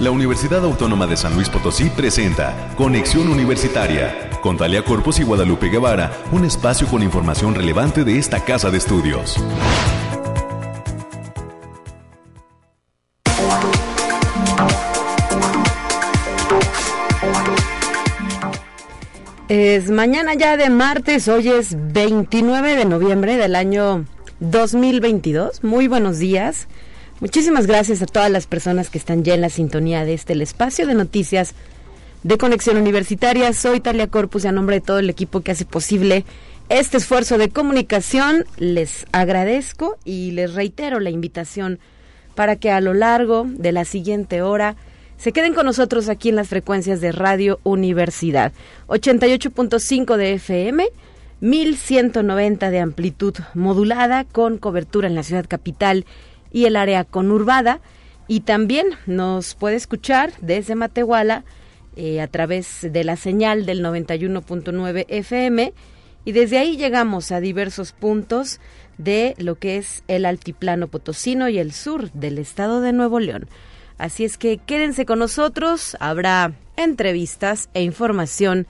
La Universidad Autónoma de San Luis Potosí presenta Conexión Universitaria con Talia Corpus y Guadalupe Guevara, un espacio con información relevante de esta casa de estudios. Es mañana ya de martes, hoy es 29 de noviembre del año 2022. Muy buenos días. Muchísimas gracias a todas las personas que están ya en la sintonía de este espacio de noticias de Conexión Universitaria. Soy Talia Corpus y a nombre de todo el equipo que hace posible este esfuerzo de comunicación, les agradezco y les reitero la invitación para que a lo largo de la siguiente hora se queden con nosotros aquí en las frecuencias de Radio Universidad. 88.5 de FM, 1190 de amplitud modulada con cobertura en la ciudad capital y el área conurbada. Y también nos puede escuchar desde Matehuala eh, a través de la señal del 91.9 FM. Y desde ahí llegamos a diversos puntos de lo que es el altiplano potosino y el sur del estado de Nuevo León. Así es que quédense con nosotros, habrá entrevistas e información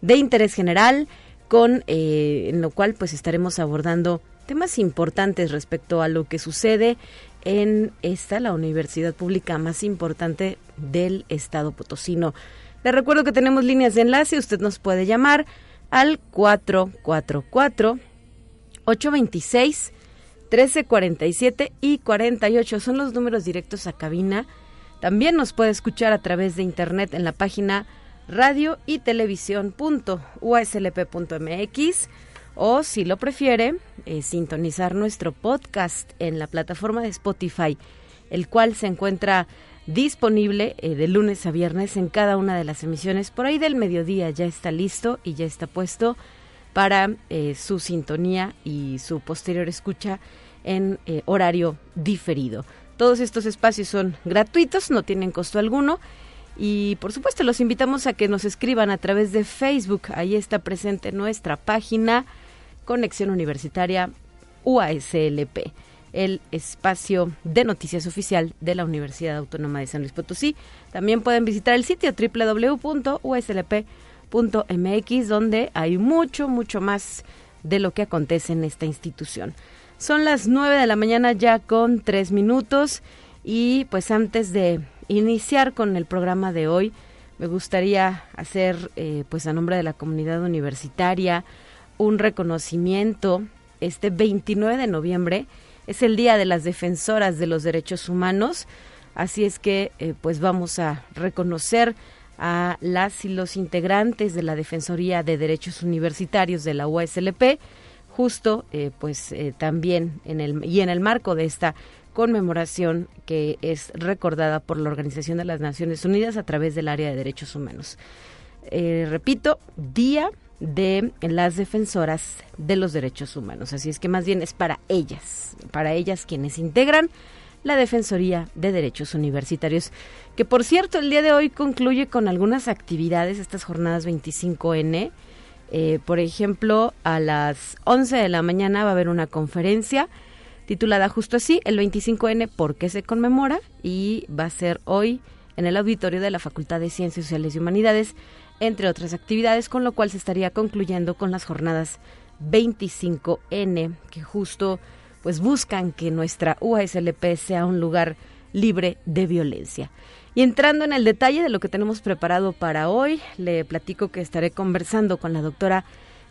de interés general, con eh, en lo cual pues estaremos abordando temas importantes respecto a lo que sucede en esta, la universidad pública más importante del estado potosino. Le recuerdo que tenemos líneas de enlace, usted nos puede llamar al 444 826 1347 y 48 son los números directos a cabina. También nos puede escuchar a través de internet en la página radio y televisión.uslp.mx o si lo prefiere, eh, sintonizar nuestro podcast en la plataforma de Spotify, el cual se encuentra disponible eh, de lunes a viernes en cada una de las emisiones. Por ahí del mediodía ya está listo y ya está puesto para eh, su sintonía y su posterior escucha en horario diferido. Todos estos espacios son gratuitos, no tienen costo alguno. Y por supuesto los invitamos a que nos escriban a través de Facebook. Ahí está presente nuestra página Conexión Universitaria UASLP, el espacio de noticias oficial de la Universidad Autónoma de San Luis Potosí. También pueden visitar el sitio www.uslp.mx donde hay mucho, mucho más de lo que acontece en esta institución. Son las 9 de la mañana ya con tres minutos y pues antes de iniciar con el programa de hoy, me gustaría hacer eh, pues a nombre de la comunidad universitaria, un reconocimiento. Este 29 de noviembre es el Día de las Defensoras de los Derechos Humanos, así es que eh, pues vamos a reconocer a las y los integrantes de la Defensoría de Derechos Universitarios de la USLP, justo eh, pues eh, también en el y en el marco de esta conmemoración que es recordada por la Organización de las Naciones Unidas a través del área de derechos humanos. repito, Día de las defensoras de los derechos humanos. Así es que más bien es para ellas, para ellas quienes integran la Defensoría de Derechos Universitarios, que por cierto el día de hoy concluye con algunas actividades, estas jornadas 25N. Eh, por ejemplo, a las 11 de la mañana va a haber una conferencia titulada justo así, el 25N, ¿por qué se conmemora? Y va a ser hoy en el auditorio de la Facultad de Ciencias Sociales y Humanidades entre otras actividades, con lo cual se estaría concluyendo con las jornadas 25N, que justo pues buscan que nuestra UASLP sea un lugar libre de violencia. Y entrando en el detalle de lo que tenemos preparado para hoy, le platico que estaré conversando con la doctora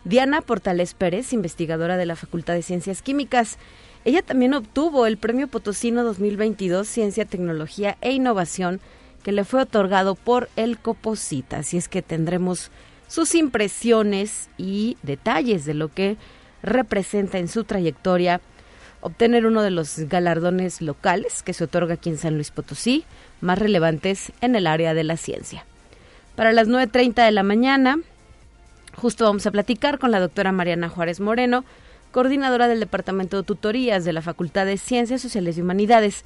Diana Portales Pérez, investigadora de la Facultad de Ciencias Químicas. Ella también obtuvo el Premio Potosino 2022 Ciencia, Tecnología e Innovación que le fue otorgado por el Coposita. Así es que tendremos sus impresiones y detalles de lo que representa en su trayectoria obtener uno de los galardones locales que se otorga aquí en San Luis Potosí, más relevantes en el área de la ciencia. Para las 9.30 de la mañana, justo vamos a platicar con la doctora Mariana Juárez Moreno, coordinadora del Departamento de Tutorías de la Facultad de Ciencias Sociales y Humanidades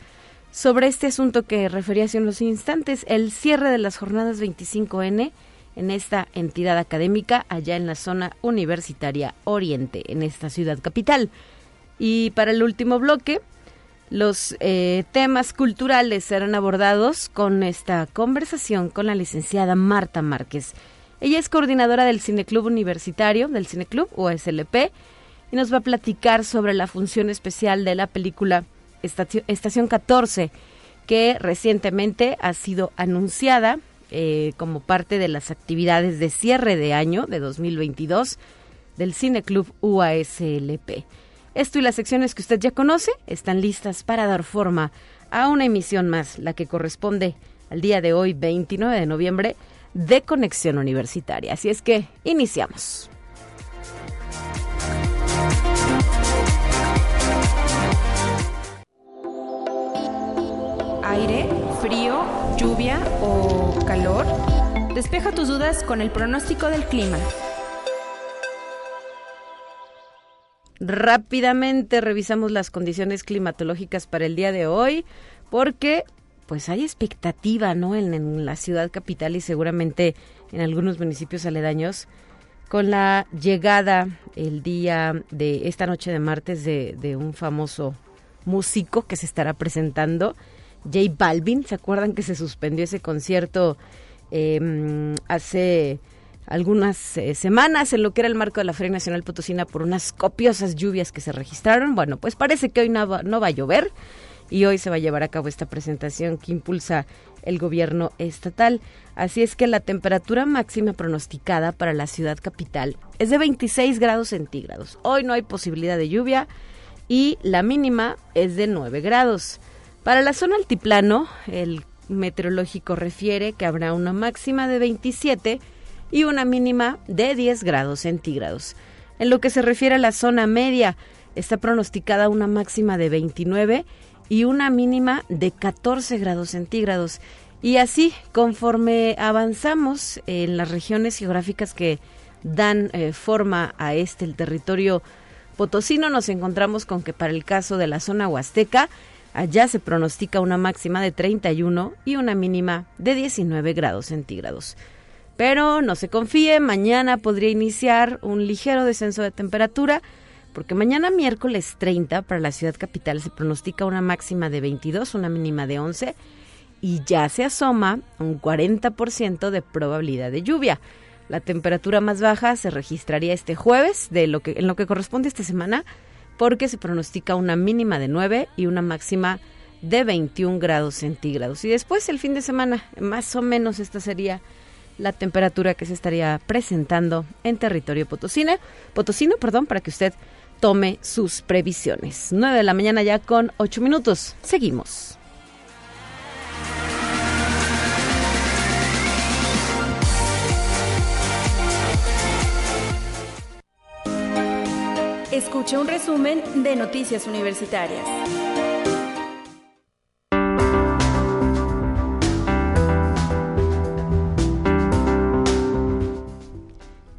sobre este asunto que refería hace unos instantes, el cierre de las jornadas 25N en esta entidad académica allá en la zona universitaria oriente, en esta ciudad capital. Y para el último bloque, Los eh, temas culturales serán abordados con esta conversación con la licenciada Marta Márquez. Ella es coordinadora del Cineclub Universitario, del Cineclub USLP, y nos va a platicar sobre la función especial de la película Estación 14, que recientemente ha sido anunciada eh, como parte de las actividades de cierre de año de 2022 del Cineclub UASLP. Esto y las secciones que usted ya conoce están listas para dar forma a una emisión más, la que corresponde al día de hoy, 29 de noviembre, de Conexión Universitaria. Así es que iniciamos. Aire, frío, lluvia o calor. Despeja tus dudas con el pronóstico del clima. Rápidamente revisamos las condiciones climatológicas para el día de hoy porque pues hay expectativa, ¿no? En, la ciudad capital y seguramente en algunos municipios aledaños con la llegada el día de esta noche de martes de, un famoso músico que se estará presentando, J Balvin. ¿Se acuerdan que se suspendió ese concierto em, hace algunas eh, semanas en lo que era el marco de la Feria Nacional Potosina por unas copiosas lluvias que se registraron? Bueno, pues parece que hoy no va a llover y hoy se va a llevar a cabo esta presentación que impulsa el gobierno estatal. Así es que la temperatura máxima pronosticada para la ciudad capital es de 26 grados centígrados. Hoy no hay posibilidad de lluvia y la mínima es de 9 grados. Para la zona altiplano, el meteorológico refiere que habrá una máxima de 27 y una mínima de 10 grados centígrados. En lo que se refiere a la zona media, está pronosticada una máxima de 29 y una mínima de 14 grados centígrados. Y así, conforme avanzamos en las regiones geográficas que dan eh, forma a este, el territorio potosino, nos encontramos con que para el caso de la zona huasteca, allá se pronostica una máxima de 31 y una mínima de 19 grados centígrados. Pero no se confíe, mañana podría iniciar un ligero descenso de temperatura, porque mañana miércoles 30 para la ciudad capital se pronostica una máxima de 22, una mínima de 11 y ya se asoma un 40% de probabilidad de lluvia. La temperatura más baja se registraría este jueves, de lo que, en lo que corresponde a esta semana, porque se pronostica una mínima de 9 y una máxima de 21 grados centígrados. Y después el fin de semana, más o menos esta sería la temperatura que se estaría presentando en territorio potosino, potosino, perdón, para que usted tome sus previsiones. 9 de la mañana ya con 8 minutos. Seguimos. Escuche un resumen de Noticias Universitarias.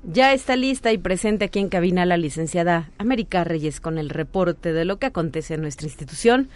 Ya está lista y presente aquí en cabina la licenciada América Reyes con el reporte de lo que acontece en nuestra institución.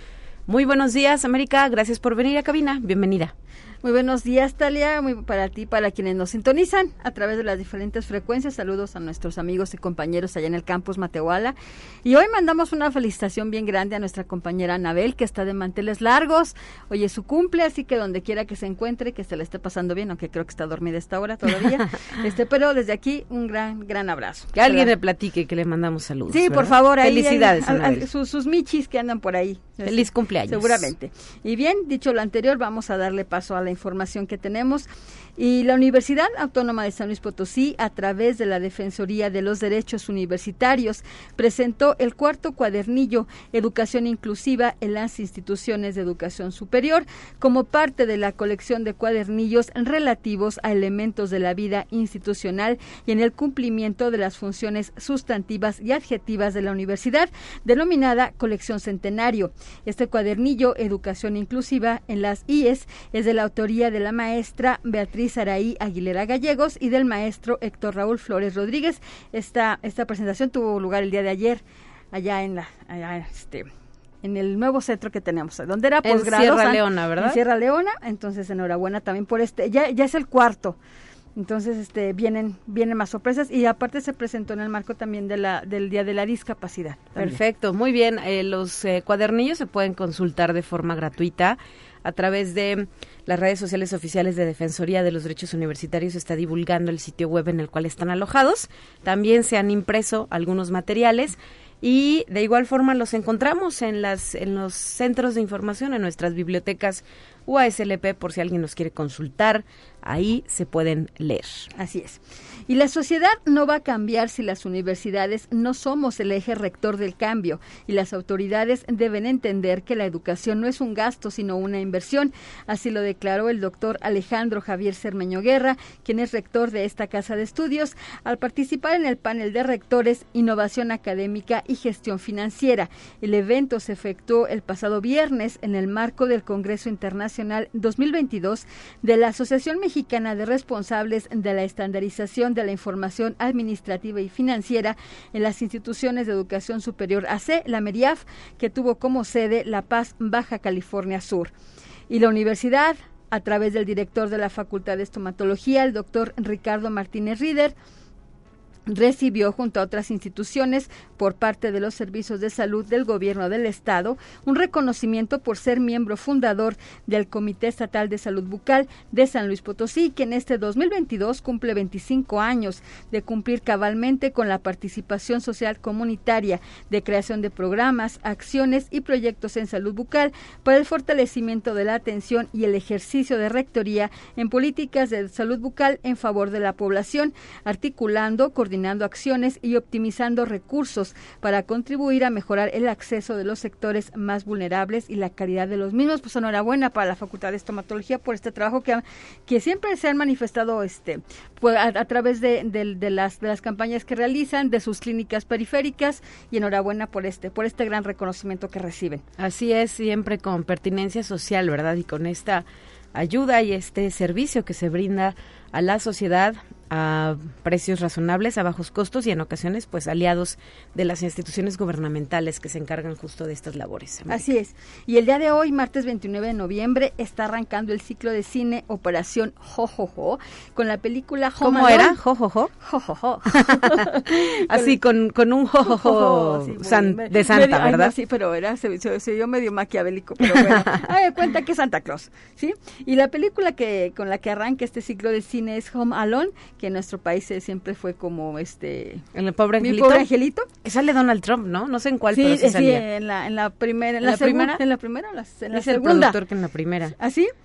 Muy buenos días, América. Gracias por venir a cabina. Bienvenida. Muy buenos días, Talia. Muy para ti, para quienes nos sintonizan a través de las diferentes frecuencias. Saludos a nuestros amigos y compañeros allá en el campus Matehuala. Y hoy mandamos una felicitación bien grande a nuestra compañera Anabel, que está de manteles largos. Hoy es su cumple, así que donde quiera que se encuentre, que se le esté pasando bien, aunque creo que está dormida esta hora todavía. este, pero desde aquí, un gran, gran abrazo. Que alguien le platique que le mandamos saludos. Sí, por favor. Ahí, Felicidades. sus, sus michis que andan por ahí. Feliz cumpleaños. Seguramente. Y bien, dicho lo anterior, vamos a darle paso a la información que tenemos. Y la Universidad Autónoma de San Luis Potosí, a través de la Defensoría de los Derechos Universitarios, presentó el cuarto cuadernillo Educación Inclusiva en las instituciones de educación superior como parte de la colección de cuadernillos relativos a elementos de la vida institucional y en el cumplimiento de las funciones sustantivas y adjetivas de la universidad, denominada Colección Centenario. Este cuadernillo Educación Inclusiva en las IES es de la autoría de la maestra Beatriz Araí Aguilera Gallegos y del maestro Héctor Raúl Flores Rodríguez. Esta, esta presentación tuvo lugar el día de ayer allá en la este en el nuevo centro que tenemos, donde era posgrado. En Sierra Leona, ¿verdad? En Sierra Leona, entonces enhorabuena también por este, ya, ya es el cuarto Entonces, este, vienen, vienen más sorpresas y aparte se presentó en el marco también de la, del Día de la Discapacidad. Perfecto, muy bien. Eh, los eh, cuadernillos se pueden consultar de forma gratuita a través de las redes sociales oficiales de Defensoría de los Derechos Universitarios está divulgando el sitio web en el cual están alojados. También se han impreso algunos materiales y de igual forma los encontramos en las en los centros de información en nuestras bibliotecas UASLP por si alguien nos quiere consultar, ahí se pueden leer. Así es. Y la sociedad no va a cambiar si las universidades no somos el eje rector del cambio y las autoridades deben entender que la educación no es un gasto sino una inversión. Así lo declaró el doctor Alejandro Javier Cermeño Guerra, quien es rector de esta casa de estudios, al participar en el panel de rectores Innovación Académica y Gestión Financiera. El evento se efectuó el pasado viernes en el marco del Congreso Internacional 2022 de la Asociación Mexicana de Responsables de la Estandarización de la información administrativa y financiera en las instituciones de educación superior AC, la MERIAF, que tuvo como sede La Paz, Baja California Sur. Y la universidad, a través del director de la Facultad de Estomatología, el doctor Ricardo Martínez Rieder, recibió junto a otras instituciones por parte de los servicios de salud del gobierno del estado un reconocimiento por ser miembro fundador del Comité Estatal de Salud Bucal de San Luis Potosí, que en este 2022 cumple 25 años de cumplir cabalmente con la participación social comunitaria de creación de programas, acciones y proyectos en salud bucal para el fortalecimiento de la atención y el ejercicio de rectoría en políticas de salud bucal en favor de la población, articulando, coordinando acciones y optimizando recursos para contribuir a mejorar el acceso de los sectores más vulnerables y la calidad de los mismos. Pues enhorabuena para la Facultad de Estomatología por este trabajo que, que siempre se han manifestado este pues, a, través de, de, las, de las campañas que realizan, de sus clínicas periféricas y enhorabuena por este, por este gran reconocimiento que reciben. Así es, siempre con pertinencia social, ¿verdad? Y con esta ayuda y este servicio que se brinda a la sociedad a precios razonables, a bajos costos y en ocasiones pues aliados de las instituciones gubernamentales que se encargan justo de estas labores. Así es. Y el día de hoy, martes 29 de noviembre, está arrancando el ciclo de cine Operación Jojojo con la película ¿Cómo era? Jojojo. Jojojo. Así con, con un jojojo de Santa, ¿verdad? sí, pero era se, se, dio medio maquiavélico, pero bueno. Ay, cuenta que es Santa Claus, ¿sí? Y la película que con la que arranca este ciclo de cine es Home Alone que en nuestro país siempre fue como este el pobre angelito, pobre angelito. Que sale Donald Trump no no sé en cuál sí, pero sí, sí en la en la primera en, la, primera en la primera en la, en la es segunda. el productor que en la primera. Así ¿Ah,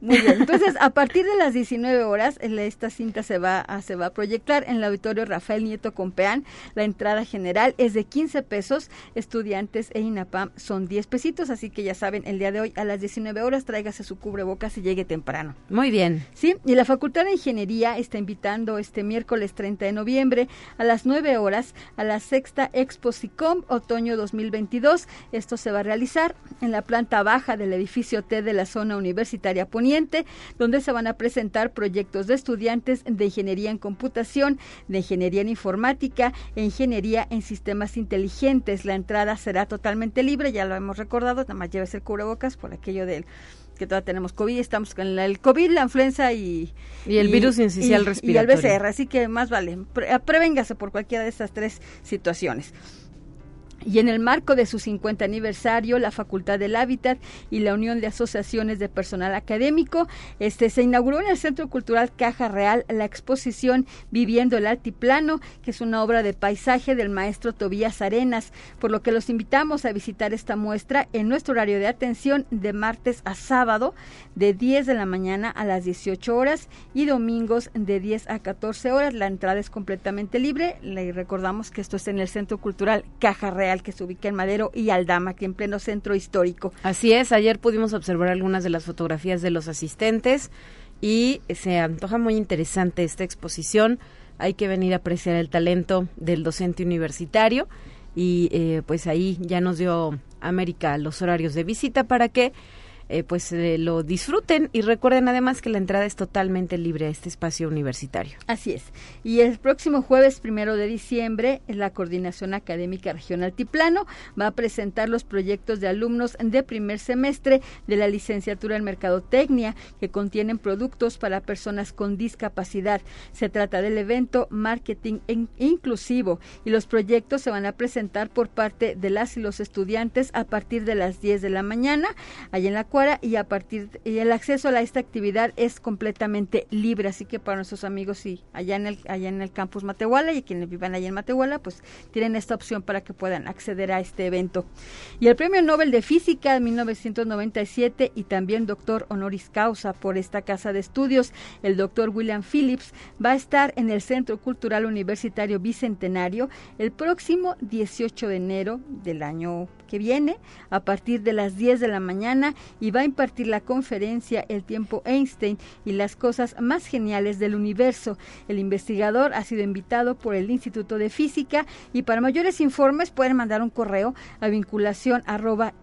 muy bien. Entonces, a partir de las 19 horas, esta cinta se va a, se va a proyectar en el auditorio Rafael Nieto Compeán. La entrada general es de 15 pesos. Estudiantes e INAPAM son 10 pesitos. Así que ya saben, el día de hoy a las 19 horas tráigase su cubrebocas y llegue temprano. Muy bien. Sí, y la Facultad de Ingeniería está invitando este miércoles 30 de noviembre a las 9 horas a la sexta Expo SICOM Otoño 2022. Esto se va a realizar en la planta baja del edificio T de la zona universitaria Poniente donde se van a presentar proyectos de estudiantes de ingeniería en computación, de ingeniería en informática e ingeniería en sistemas inteligentes. La entrada será totalmente libre, ya lo hemos recordado, nada más lleves el cubrebocas por aquello del que todavía tenemos COVID, estamos con el COVID, la influenza y... Y el virus incisional respiratorio. Y el BCR, así que más vale, prevéngase por cualquiera de estas tres situaciones. Y en el marco de su 50 aniversario, la Facultad del Hábitat y la Unión de Asociaciones de Personal Académico, este se inauguró en el Centro Cultural Caja Real la exposición Viviendo el Altiplano, que es una obra de paisaje del maestro Tobías Arenas, por lo que los invitamos a visitar esta muestra en nuestro horario de atención de martes a sábado de 10 de la mañana a las 18 horas y domingos de 10 a 14 horas. La entrada es completamente libre. Le recordamos que esto es en el Centro Cultural Caja Real que se ubica en Madero y Aldama, aquí en pleno centro histórico. Así es, ayer pudimos observar algunas de las fotografías de los asistentes y se antoja muy interesante esta exposición. Hay que venir a apreciar el talento del docente universitario y eh, pues ahí ya nos dio América los horarios de visita para que eh, pues eh, lo disfruten y recuerden además que la entrada es totalmente libre a este espacio universitario. Así es. Y el próximo jueves primero de diciembre, la Coordinación Académica Regional Tiplano va a presentar los proyectos de alumnos de primer semestre de la licenciatura en Mercadotecnia que contienen productos para personas con discapacidad. Se trata del evento Marketing Inclusivo y los proyectos se van a presentar por parte de las y los estudiantes a partir de las 10 de la mañana, allá en la y a partir y el acceso a esta actividad es completamente libre, así que para nuestros amigos y allá en el allá en el campus Matehuala y quienes vivan allá en Matehuala, pues tienen esta opción para que puedan acceder a este evento. Y el Premio Nobel de Física de 1997 y también doctor honoris causa por esta casa de estudios, el doctor William Phillips va a estar en el Centro Cultural Universitario Bicentenario el próximo 18 de enero del año que viene a partir de las 10 de la mañana y va a impartir la conferencia El tiempo Einstein y las cosas más geniales del universo. El investigador ha sido invitado por el Instituto de Física y para mayores informes pueden mandar un correo a vinculación arroba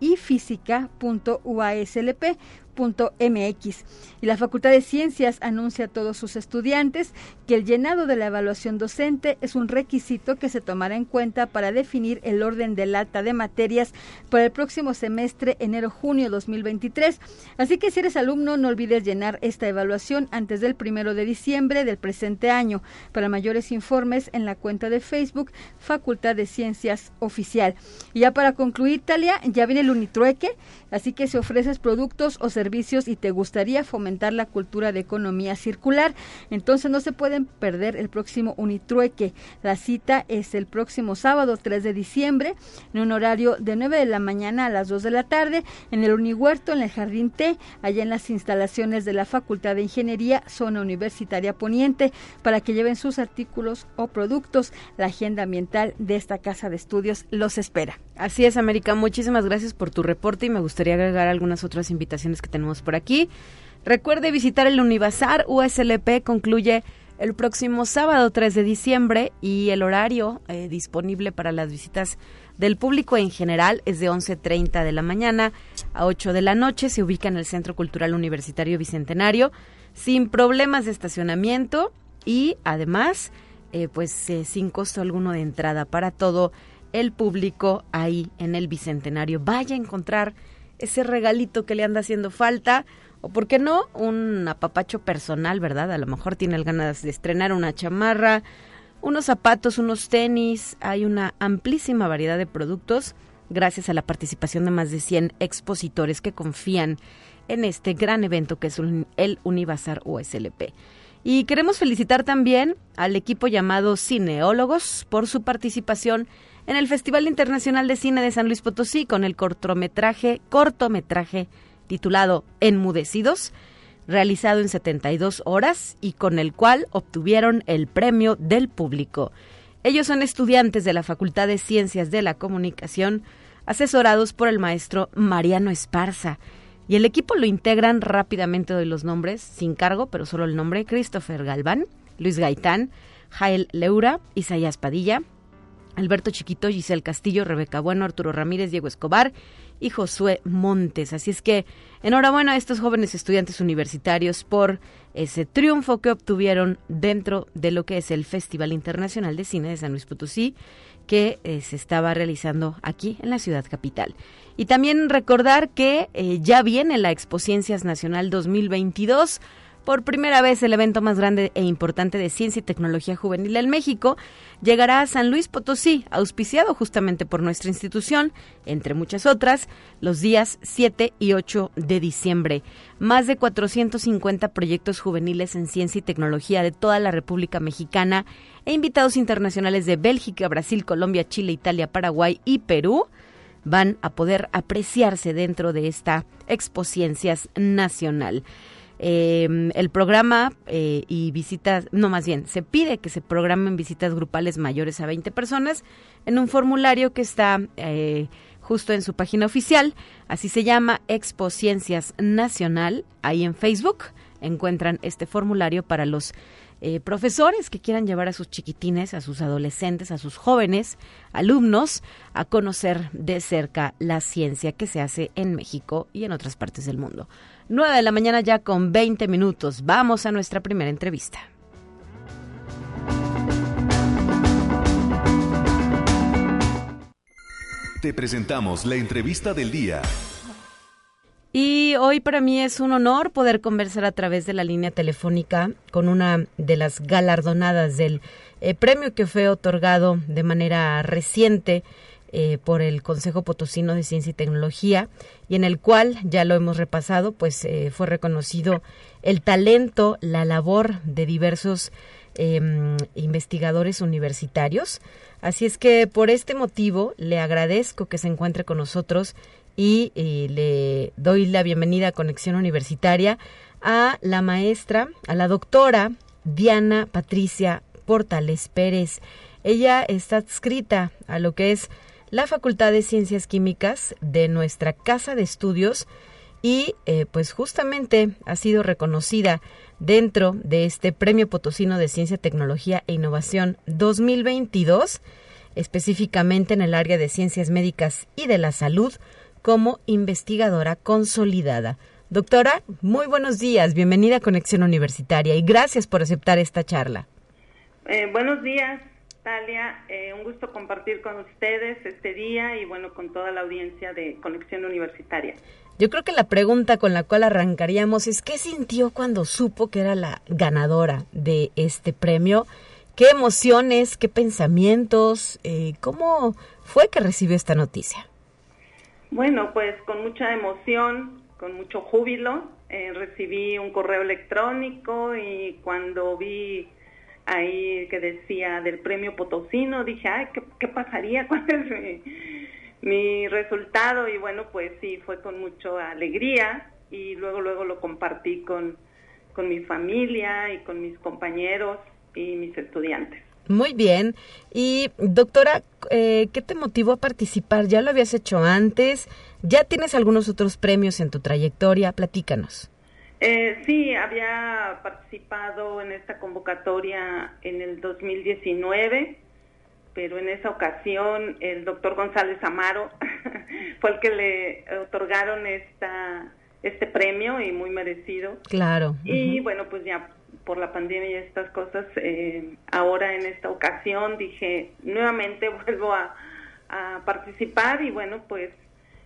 MX. Y la Facultad de Ciencias anuncia a todos sus estudiantes que el llenado de la evaluación docente es un requisito que se tomará en cuenta para definir el orden del alta de materias para el próximo semestre enero-junio 2023. Así que si eres alumno, no olvides llenar esta evaluación antes del primero de diciembre del presente año. Para mayores informes en la cuenta de Facebook Facultad de Ciencias Oficial. Y ya para concluir, Talia, ya viene el Unitrueque, así que si ofreces productos o servicios y te gustaría fomentar la cultura de economía circular, entonces no se pueden perder el próximo Unitrueque. La cita es el próximo sábado 3 de diciembre en un horario de 9 de la mañana a las 2 de la tarde en el Unihuerto en el Jardín T, allá en las instalaciones de la Facultad de Ingeniería, zona universitaria poniente, para que lleven sus artículos o productos. La agenda ambiental de esta casa de estudios los espera. Así es, América. Muchísimas gracias por tu reporte y me gustaría agregar algunas otras invitaciones que tenemos por aquí. Recuerde visitar el Univazar USLP, concluye el próximo sábado 3 de diciembre y el horario eh, disponible para las visitas del público en general es de 11.30 de la mañana a 8 de la noche. Se ubica en el Centro Cultural Universitario Bicentenario sin problemas de estacionamiento y además eh, pues eh, sin costo alguno de entrada para todo el público ahí en el Bicentenario. Vaya a encontrar ese regalito que le anda haciendo falta o por qué no un apapacho personal, ¿verdad? A lo mejor tiene ganas de estrenar una chamarra, unos zapatos, unos tenis, hay una amplísima variedad de productos gracias a la participación de más de 100 expositores que confían en este gran evento que es el Univazar USLP. Y queremos felicitar también al equipo llamado Cineólogos por su participación en el Festival Internacional de Cine de San Luis Potosí con el cortometraje, cortometraje titulado Enmudecidos, realizado en 72 horas y con el cual obtuvieron el premio del público. Ellos son estudiantes de la Facultad de Ciencias de la Comunicación, asesorados por el maestro Mariano Esparza. Y el equipo lo integran rápidamente doy los nombres, sin cargo, pero solo el nombre, Christopher Galván, Luis Gaitán, Jael Leura, Isaías Padilla, Alberto Chiquito, Giselle Castillo, Rebeca Bueno, Arturo Ramírez, Diego Escobar y Josué Montes. Así es que enhorabuena a estos jóvenes estudiantes universitarios por ese triunfo que obtuvieron dentro de lo que es el Festival Internacional de Cine de San Luis Potosí que eh, se estaba realizando aquí en la ciudad capital. Y también recordar que eh, ya viene la Expo Ciencias Nacional 2022 por primera vez el evento más grande e importante de ciencia y tecnología juvenil en México llegará a San Luis Potosí, auspiciado justamente por nuestra institución, entre muchas otras, los días 7 y 8 de diciembre. Más de 450 proyectos juveniles en ciencia y tecnología de toda la República Mexicana e invitados internacionales de Bélgica, Brasil, Colombia, Chile, Italia, Paraguay y Perú van a poder apreciarse dentro de esta Expo Ciencias Nacional. Eh, el programa eh, y visitas, no más bien, se pide que se programen visitas grupales mayores a 20 personas en un formulario que está eh, justo en su página oficial, así se llama Expo Ciencias Nacional, ahí en Facebook encuentran este formulario para los eh, profesores que quieran llevar a sus chiquitines, a sus adolescentes, a sus jóvenes alumnos a conocer de cerca la ciencia que se hace en México y en otras partes del mundo. 9 de la mañana ya con 20 minutos. Vamos a nuestra primera entrevista. Te presentamos la entrevista del día. Y hoy para mí es un honor poder conversar a través de la línea telefónica con una de las galardonadas del eh, premio que fue otorgado de manera reciente eh, por el Consejo Potosino de Ciencia y Tecnología y en el cual, ya lo hemos repasado, pues eh, fue reconocido el talento, la labor de diversos em, investigadores universitarios. Así es que por este motivo le agradezco que se encuentre con nosotros y, le doy la bienvenida a Conexión Universitaria a la maestra, a la doctora Diana Patricia Portales Pérez. Ella está adscrita a lo que es la Facultad de Ciencias Químicas de nuestra Casa de Estudios y eh, pues justamente ha sido reconocida dentro de este Premio Potosino de Ciencia, Tecnología e Innovación 2022, específicamente en el área de Ciencias Médicas y de la Salud, como investigadora consolidada. Doctora, muy buenos días, bienvenida a Conexión Universitaria y gracias por aceptar esta charla. Eh, buenos días, Talia. Eh, un gusto compartir con ustedes este día y bueno, con toda la audiencia de Conexión Universitaria. Yo creo que la pregunta con la cual arrancaríamos es ¿qué sintió cuando supo que era la ganadora de este premio? ¿Qué emociones, qué pensamientos? Eh, ¿Cómo fue que recibió esta noticia? Bueno, pues con mucha emoción, con mucho júbilo, eh, recibí un correo electrónico y cuando vi ahí que decía del premio Potosino, dije, ay, ¿qué, pasaría? ¿Cuál es mi, resultado? Y bueno, pues sí, fue con mucha alegría y luego, luego lo compartí con, con mi familia y con mis compañeros y mis estudiantes. Muy bien. Y doctora, eh, ¿qué te motivó a participar? ¿Ya lo habías hecho antes? ¿Ya tienes algunos otros premios en tu trayectoria? Platícanos. Eh, sí, había participado en esta convocatoria en el 2019, pero en esa ocasión el doctor González Amaro fue el que le otorgaron esta este premio y muy merecido. Claro. Y bueno, pues ya por la pandemia y estas cosas, eh, ahora en esta ocasión dije, nuevamente vuelvo a, participar y bueno, pues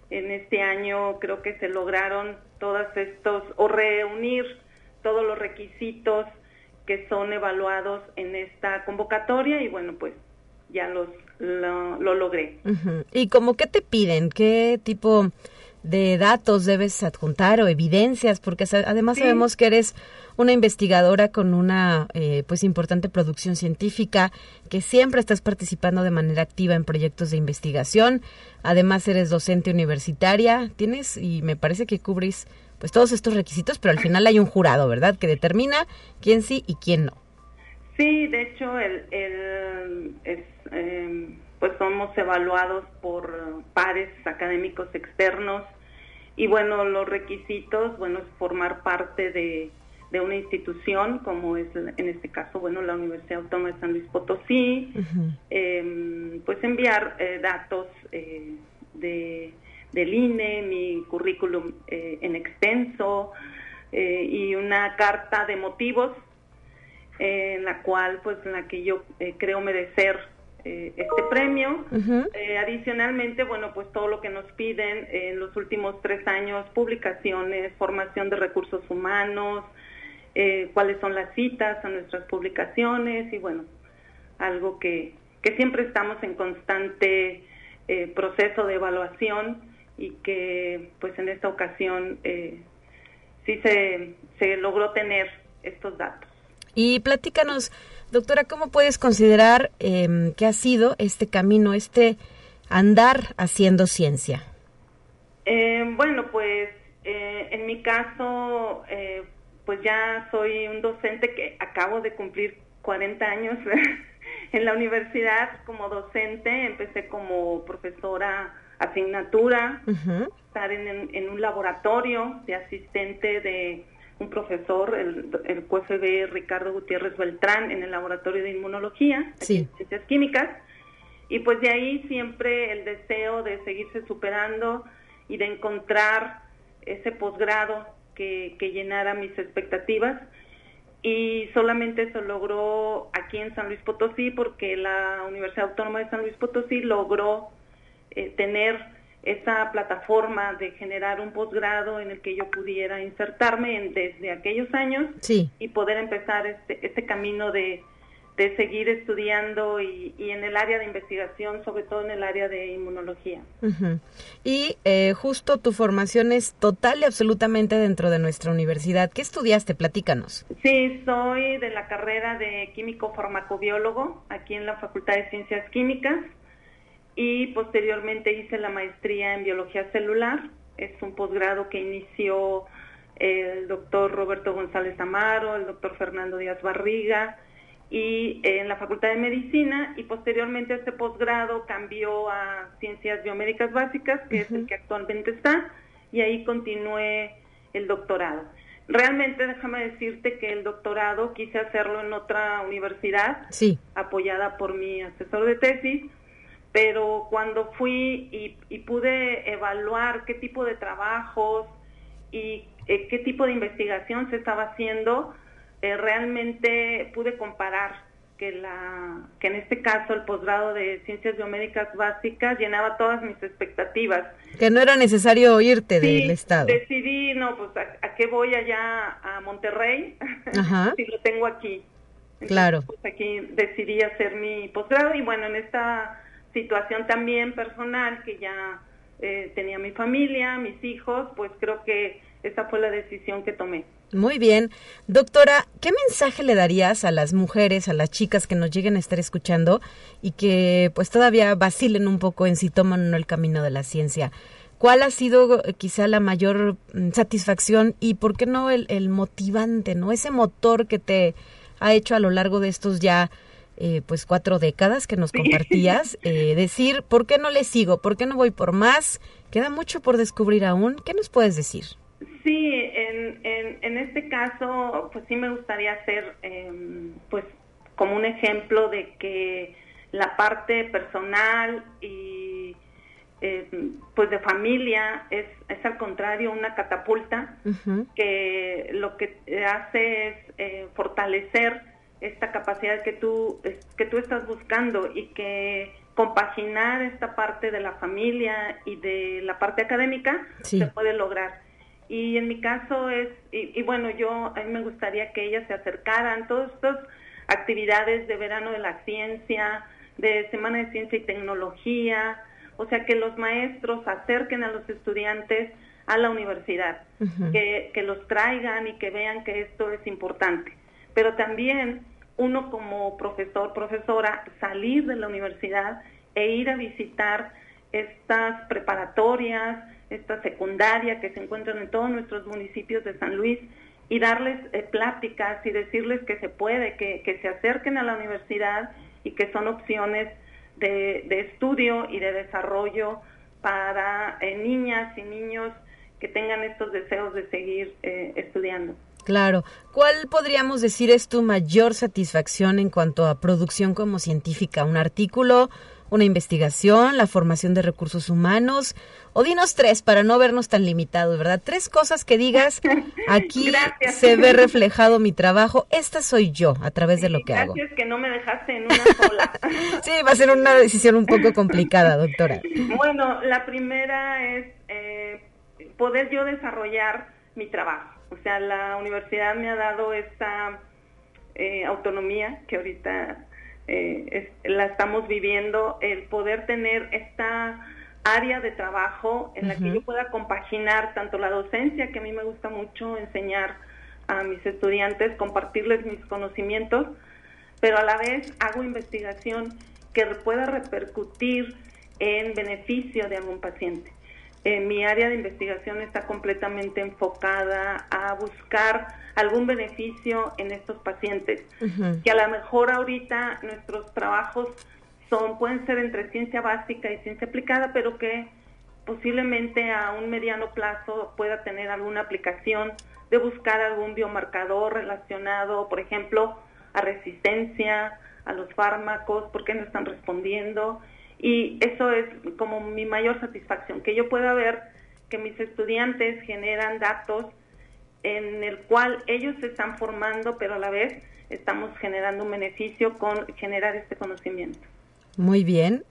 en este año creo que se lograron todos estos, o reunir todos los requisitos que son evaluados en esta convocatoria y bueno, pues ya los lo, logré. ¿Y como qué te piden? ¿Qué tipo de datos debes adjuntar o evidencias? Porque además sabemos que eres una investigadora con una eh, pues importante producción científica, que siempre estás participando de manera activa en proyectos de investigación. Además eres docente universitaria, tienes y me parece que cubrís pues todos estos requisitos, pero al final hay un jurado, ¿verdad? Que determina quién sí y quién no. Sí, de hecho, el, em, pues somos evaluados por pares académicos externos. Y bueno, los requisitos, bueno, es formar parte de de una institución como es en este caso bueno la Universidad Autónoma de San Luis Potosí. Em, pues enviar eh, datos eh, de del INE mi currículum eh, en extenso y una carta de motivos en la cual pues en la que yo creo merecer este premio. adicionalmente, bueno, pues todo lo que nos piden en los últimos tres años, publicaciones, formación de recursos humanos, eh, cuáles son las citas a nuestras publicaciones y bueno, algo que, que siempre estamos en constante eh, proceso de evaluación y que pues en esta ocasión eh, sí se, se logró tener estos datos. Y platícanos, doctora, ¿cómo puedes considerar eh, que ha sido este camino, este andar haciendo ciencia? Eh, bueno, pues en mi caso pues ya soy un docente que acabo de cumplir 40 años en la universidad como docente, empecé como profesora asignatura, estar en, un laboratorio de asistente de un profesor, el, el QFB Ricardo Gutiérrez Beltrán, en el Laboratorio de Inmunología, sí. Ciencias Químicas, y pues de ahí siempre el deseo de seguirse superando y de encontrar ese posgrado que, que llenara mis expectativas y solamente se logró aquí en San Luis Potosí porque la Universidad Autónoma de San Luis Potosí logró eh, tener esa plataforma de generar un posgrado en el que yo pudiera insertarme en, desde aquellos años sí. y poder empezar este, este camino de, de seguir estudiando y, y, en el área de investigación, sobre todo en el área de inmunología. Uh -huh. Y eh, justo tu formación es total y absolutamente dentro de nuestra universidad. ¿Qué estudiaste? Platícanos. Sí, soy de la carrera de químico farmacobiólogo aquí en la Facultad de Ciencias Químicas y posteriormente hice la maestría en biología celular. Es un posgrado que inició el doctor Roberto González Amaro, el doctor Fernando Díaz Barriga, y en la Facultad de Medicina y posteriormente este posgrado cambió a Ciencias Biomédicas Básicas, que uh -huh. es el que actualmente está, y ahí continué el doctorado. Realmente déjame decirte que el doctorado quise hacerlo en otra universidad, sí. apoyada por mi asesor de tesis, pero cuando fui y, y pude evaluar qué tipo de trabajos y eh, qué tipo de investigación se estaba haciendo, eh, realmente pude comparar que la que en este caso el posgrado de ciencias biomédicas básicas llenaba todas mis expectativas. Que no era necesario irte sí, del estado. decidí no pues a, a qué voy allá a Monterrey si lo tengo aquí. Entonces, claro pues aquí decidí hacer mi posgrado y bueno en esta situación también personal que ya eh, tenía mi familia mis hijos pues creo que esa fue la decisión que tomé muy bien. Doctora, ¿qué mensaje le darías a las mujeres, a las chicas que nos lleguen a estar escuchando y que pues todavía vacilen un poco en si toman o no el camino de la ciencia? ¿Cuál ha sido quizá la mayor satisfacción y por qué no el, el motivante, no ese motor que te ha hecho a lo largo de estos ya eh, pues cuatro décadas que nos compartías, eh, decir, ¿por qué no le sigo? ¿Por qué no voy por más? Queda mucho por descubrir aún. ¿Qué nos puedes decir? Sí, en, en, en, este caso, pues sí me gustaría hacer, eh, pues, como un ejemplo de que la parte personal y, eh, pues, de familia es, es al contrario una catapulta uh -huh. que lo que hace es eh, fortalecer esta capacidad que tú, que tú estás buscando y que compaginar esta parte de la familia y de la parte académica sí. se puede lograr y en mi caso es, y, y, bueno, yo a mí me gustaría que ellas se acercaran, todas estas actividades de verano de la ciencia, de Semana de Ciencia y Tecnología, o sea, que los maestros acerquen a los estudiantes a la universidad, uh -huh. que, que los traigan y que vean que esto es importante. Pero también uno como profesor, profesora, salir de la universidad e ir a visitar estas preparatorias, esta secundaria que se encuentran en todos nuestros municipios de San Luis y darles eh, pláticas y decirles que se puede, que, que, se acerquen a la universidad y que son opciones de, de estudio y de desarrollo para eh, niñas y niños que tengan estos deseos de seguir eh, estudiando. Claro. ¿Cuál podríamos decir es tu mayor satisfacción en cuanto a producción como científica? ¿Un artículo? una investigación, la formación de recursos humanos, o dinos tres para no vernos tan limitados, ¿verdad? Tres cosas que digas, aquí Gracias. se ve reflejado mi trabajo, esta soy yo a través sí, de lo que gracias hago. Gracias que no me dejaste en una sola. sí, va a ser una decisión un poco complicada, doctora. Bueno, la primera es eh, poder yo desarrollar mi trabajo. O sea, la universidad me ha dado esta eh, autonomía que ahorita eh, es, la estamos viviendo, el poder tener esta área de trabajo en la uh -huh. que yo pueda compaginar tanto la docencia, que a mí me gusta mucho enseñar a mis estudiantes, compartirles mis conocimientos, pero a la vez hago investigación que pueda repercutir en beneficio de algún paciente. Eh, mi área de investigación está completamente enfocada a buscar algún beneficio en estos pacientes, uh -huh. que a lo mejor ahorita nuestros trabajos son pueden ser entre ciencia básica y ciencia aplicada, pero que posiblemente a un mediano plazo pueda tener alguna aplicación de buscar algún biomarcador relacionado, por ejemplo, a resistencia, a los fármacos, por qué no están respondiendo. Y eso es como mi mayor satisfacción, que yo pueda ver que mis estudiantes generan datos en el cual ellos se están formando, pero a la vez estamos generando un beneficio con generar este conocimiento. Muy bien.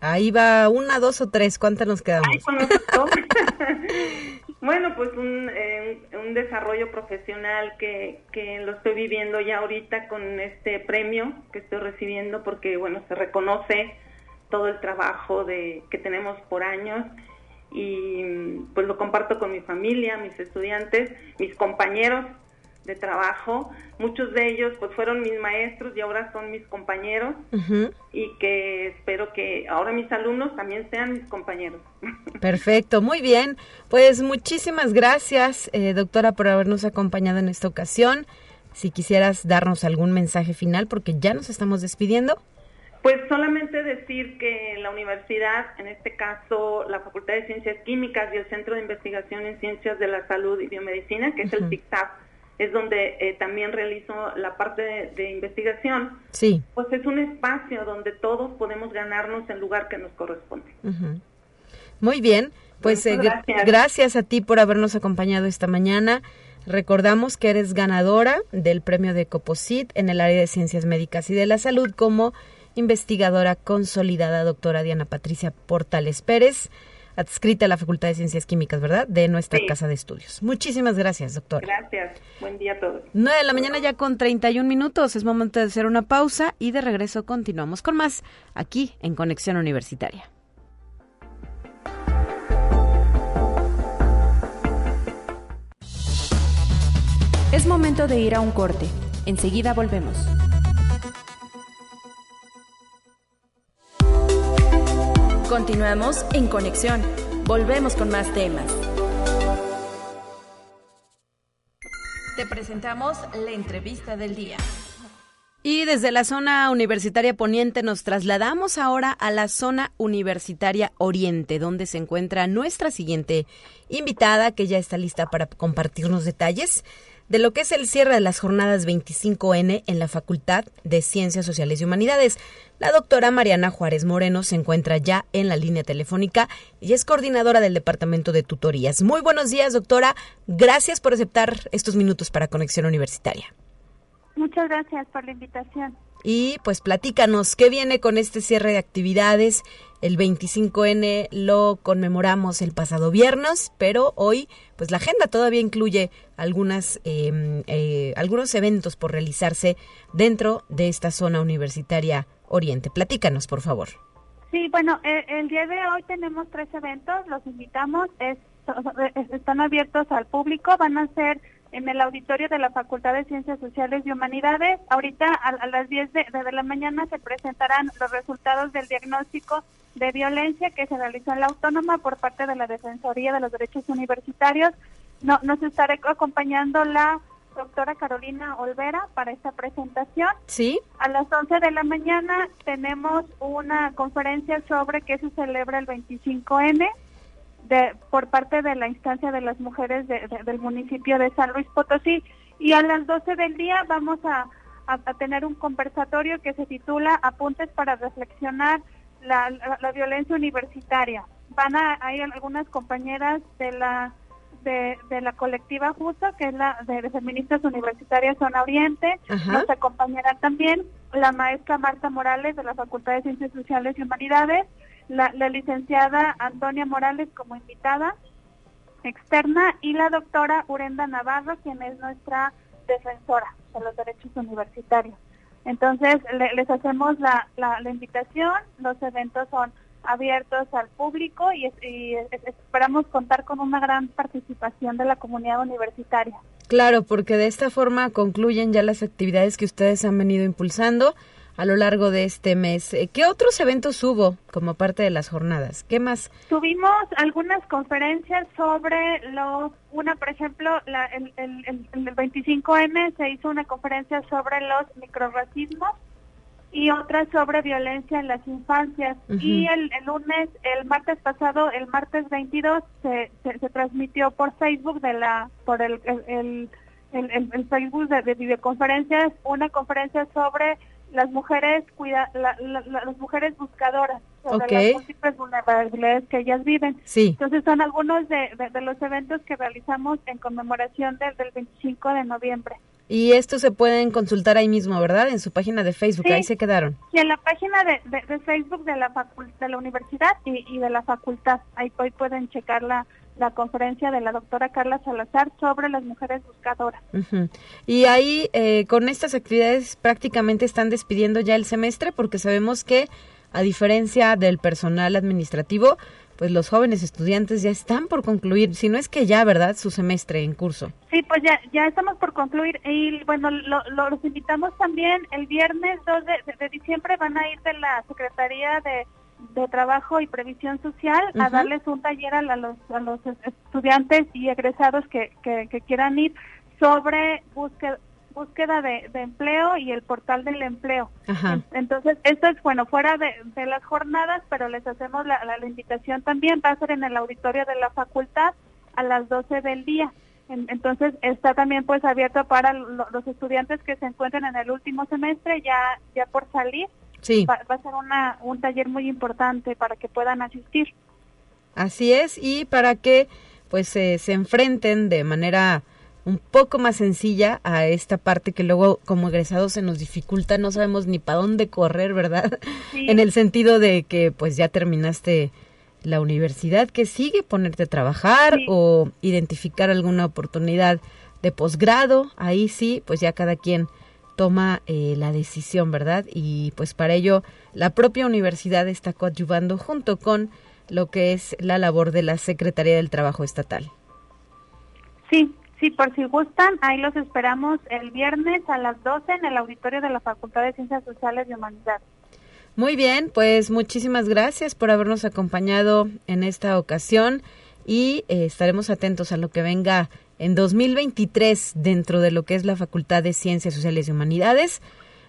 Ahí va una, dos o tres. ¿Cuántas nos quedamos? bueno, pues un, eh, un desarrollo profesional que, que lo estoy viviendo ya ahorita con este premio que estoy recibiendo porque, bueno, se reconoce todo el trabajo de, que tenemos por años y pues lo comparto con mi familia, mis estudiantes, mis compañeros de trabajo. Muchos de ellos pues fueron mis maestros y ahora son mis compañeros y que espero que ahora mis alumnos también sean mis compañeros. Perfecto, muy bien. Pues muchísimas gracias, eh, doctora, por habernos acompañado en esta ocasión. Si quisieras darnos algún mensaje final, porque ya nos estamos despidiendo. Pues solamente decir que la universidad, en este caso la Facultad de Ciencias Químicas y el Centro de Investigación en Ciencias de la Salud y Biomedicina, que es el CICTAP, es donde eh, también realizo la parte de, investigación. Sí. Pues es un espacio donde todos podemos ganarnos el lugar que nos corresponde. Muy bien, pues eh, gracias. gracias a ti por habernos acompañado esta mañana. Recordamos que eres ganadora del premio de Coposit en el área de Ciencias Médicas y de la Salud como investigadora consolidada, doctora Diana Patricia Portales Pérez, adscrita a la Facultad de Ciencias Químicas, ¿verdad? De nuestra Casa de Estudios. Muchísimas gracias, doctora. Gracias. Buen día a todos. 9 de la mañana ya con 31 minutos. Es momento de hacer una pausa y de regreso continuamos con más aquí en Conexión Universitaria. Es momento de ir a un corte. Enseguida volvemos. Continuamos en conexión. Volvemos con más temas. Te presentamos la entrevista del día. Y desde la zona universitaria poniente nos trasladamos ahora a la zona universitaria oriente, donde se encuentra nuestra siguiente invitada, que ya está lista para compartirnos detalles de lo que es el cierre de las jornadas 25N en la Facultad de Ciencias Sociales y Humanidades. La doctora Mariana Juárez Moreno se encuentra ya en la línea telefónica y es coordinadora del Departamento de Tutorías. Muy buenos días, doctora. Gracias por aceptar estos minutos para Conexión Universitaria. Muchas gracias por la invitación. Y pues platícanos, ¿qué viene con este cierre de actividades? El 25N lo conmemoramos el pasado viernes, pero hoy pues la agenda todavía incluye algunas, em, eh, algunos eventos por realizarse dentro de esta zona universitaria Oriente. Platícanos, por favor. Sí, bueno, el, el día de hoy tenemos tres eventos, los invitamos, es, están abiertos al público, van a ser en el auditorio de la Facultad de Ciencias Sociales y Humanidades. Ahorita a, las 10 de, la mañana se presentarán los resultados del diagnóstico de violencia que se realizó en la Autónoma por parte de la Defensoría de los Derechos Universitarios. No, nos estará acompañando la doctora Carolina Olvera para esta presentación. Sí. A las 11 de la mañana tenemos una conferencia sobre qué se celebra el 25N por parte de la instancia de las mujeres del municipio de San Luis Potosí. Y a las 12 del día vamos a, tener un conversatorio que se titula Apuntes para reflexionar la, violencia universitaria. Van a ir algunas compañeras de la de, la colectiva Justo, que es la de, feministas universitarias Zona Oriente. Nos acompañará también la maestra Marta Morales de la Facultad de Ciencias Sociales y Humanidades la, licenciada Antonia Morales como invitada externa y la doctora Urenda Navarro, quien es nuestra defensora de los derechos universitarios. Entonces, les hacemos la, la, invitación, los eventos son abiertos al público y, esperamos contar con una gran participación de la comunidad universitaria. Claro, porque de esta forma concluyen ya las actividades que ustedes han venido impulsando a lo largo de este mes. Eh, ¿Qué otros eventos hubo como parte de las jornadas? ¿Qué más? Tuvimos algunas conferencias sobre los, una, por ejemplo, la, el, el, el, 25M se hizo una conferencia sobre los microracismos y otra sobre violencia en las infancias. Y el, lunes, el martes pasado, el martes 22, se, se, transmitió por Facebook de la por el, el, el, Facebook de, videoconferencias una conferencia sobre las mujeres cuida, las mujeres buscadoras sobre las múltiples vulnerabilidades que ellas viven. Sí. Entonces son algunos de, de, los eventos que realizamos en conmemoración del, del 25 de noviembre. Y estos se pueden consultar ahí mismo, ¿verdad? En su página de Facebook, ahí se quedaron. Sí, en la página de, de, Facebook de la, de la universidad y, y, de la facultad. Ahí, pueden checar la, la conferencia de la doctora Carla Salazar sobre las mujeres buscadoras. Y ahí, eh, con estas actividades, prácticamente están despidiendo ya el semestre, porque sabemos que, a diferencia del personal administrativo, pues los jóvenes estudiantes ya están por concluir, si no es que ya, ¿verdad?, su semestre en curso. Sí, pues ya, ya estamos por concluir y bueno, los invitamos también el viernes 2 de, diciembre van a ir de la Secretaría de, Trabajo y Previsión Social a darles un taller a, los, a los estudiantes y egresados que, que, que quieran ir sobre búsqueda búsqueda de, empleo y el portal del empleo. Entonces, esto es, bueno, fuera de, las jornadas, pero les hacemos la, la, invitación también, va a ser en el auditorio de la facultad a las 12 del día. entonces, está también pues abierto para los estudiantes que se encuentren en el último semestre, ya, ya por salir. Sí. Va, a ser una, un taller muy importante para que puedan asistir. Así es, y para que pues se enfrenten de manera un poco más sencilla a esta parte que luego como egresados se nos dificulta, no sabemos ni para dónde correr, ¿verdad? En el sentido de que pues ya terminaste la universidad, que sigue ponerte a trabajar o identificar alguna oportunidad de posgrado, ahí sí, pues ya cada quien toma eh, la decisión, ¿verdad? Y pues para ello la propia universidad está coadyuvando junto con lo que es la labor de la Secretaría del Trabajo Estatal. Sí, Sí, por si gustan, ahí los esperamos el viernes a las 12 en el auditorio de la Facultad de Ciencias Sociales y Humanidades. Muy bien, pues muchísimas gracias por habernos acompañado en esta ocasión y eh, estaremos atentos a lo que venga en 2023 dentro de lo que es la Facultad de Ciencias Sociales y Humanidades.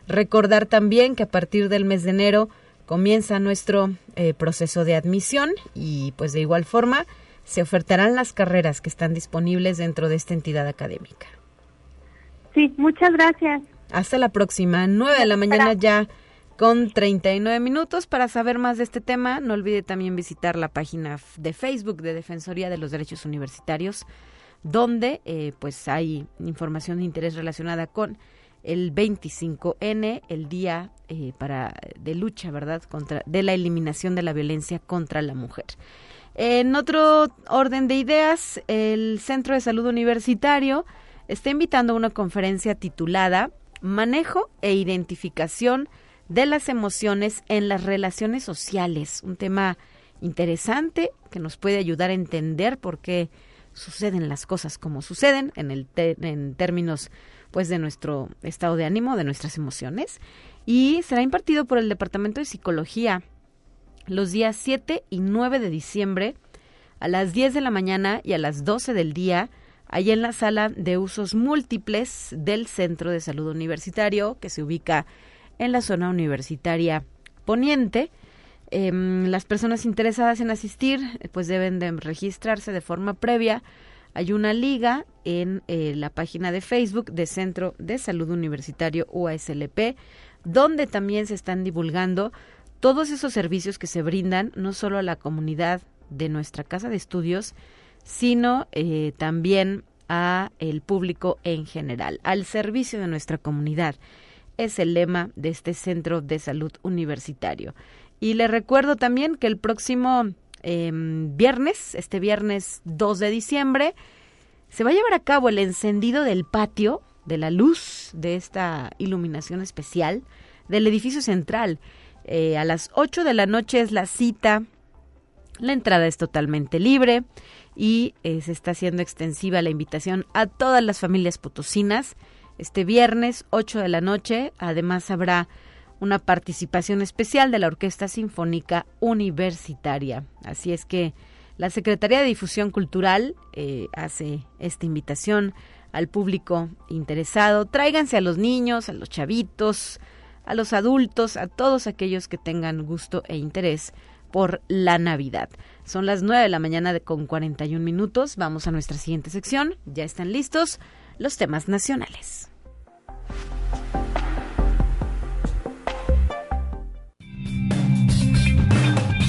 Recordar también que a partir del mes de enero comienza nuestro eh, proceso de admisión y pues de igual forma se ofertarán las carreras que están disponibles dentro de esta entidad académica. Sí, muchas gracias. Hasta la próxima, 9 de la mañana ya con 39 minutos. Para saber más de este tema, no olvide también visitar la página de Facebook de Defensoría de los Derechos Universitarios, donde eh, pues hay información de interés relacionada con el 25N, el día eh, para de lucha, ¿verdad?, contra de la eliminación de la violencia contra la mujer. En otro orden de ideas, el Centro de Salud Universitario está invitando a una conferencia titulada Manejo e Identificación de las Emociones en las Relaciones Sociales, un tema interesante que nos puede ayudar a entender por qué suceden las cosas como suceden en, el en términos pues de nuestro estado de ánimo, de nuestras emociones y será impartido por el Departamento de Psicología los días 7 y 9 de diciembre a las 10 de la mañana y a las 12 del día, allí en la sala de usos múltiples del Centro de Salud Universitario, que se ubica en la zona universitaria poniente. Em, las personas interesadas en asistir pues deben de registrarse de forma previa. Hay una liga en eh, la página de Facebook de Centro de Salud Universitario UASLP, donde también se están divulgando todos esos servicios que se brindan no solo a la comunidad de nuestra casa de estudios, sino eh, también a el público en general, al servicio de nuestra comunidad. Es el lema de este centro de salud universitario. Y le recuerdo también que el próximo em, viernes, este viernes 2 de diciembre, se va a llevar a cabo el encendido del patio de la luz de esta iluminación especial del edificio central. Eh, a las 8 de la noche es la cita. La entrada es totalmente libre y eh, se está haciendo extensiva la invitación a todas las familias potosinas. Este viernes 8 de la noche además habrá una participación especial de la Orquesta Sinfónica Universitaria. Así es que la Secretaría de Difusión Cultural eh, hace esta invitación al público interesado. Tráiganse a los niños, a los chavitos, a los adultos, a todos aquellos que tengan gusto e interés por la Navidad. Son las 9 de la mañana de, con 41 minutos. Vamos a nuestra siguiente sección. Ya están listos los temas nacionales.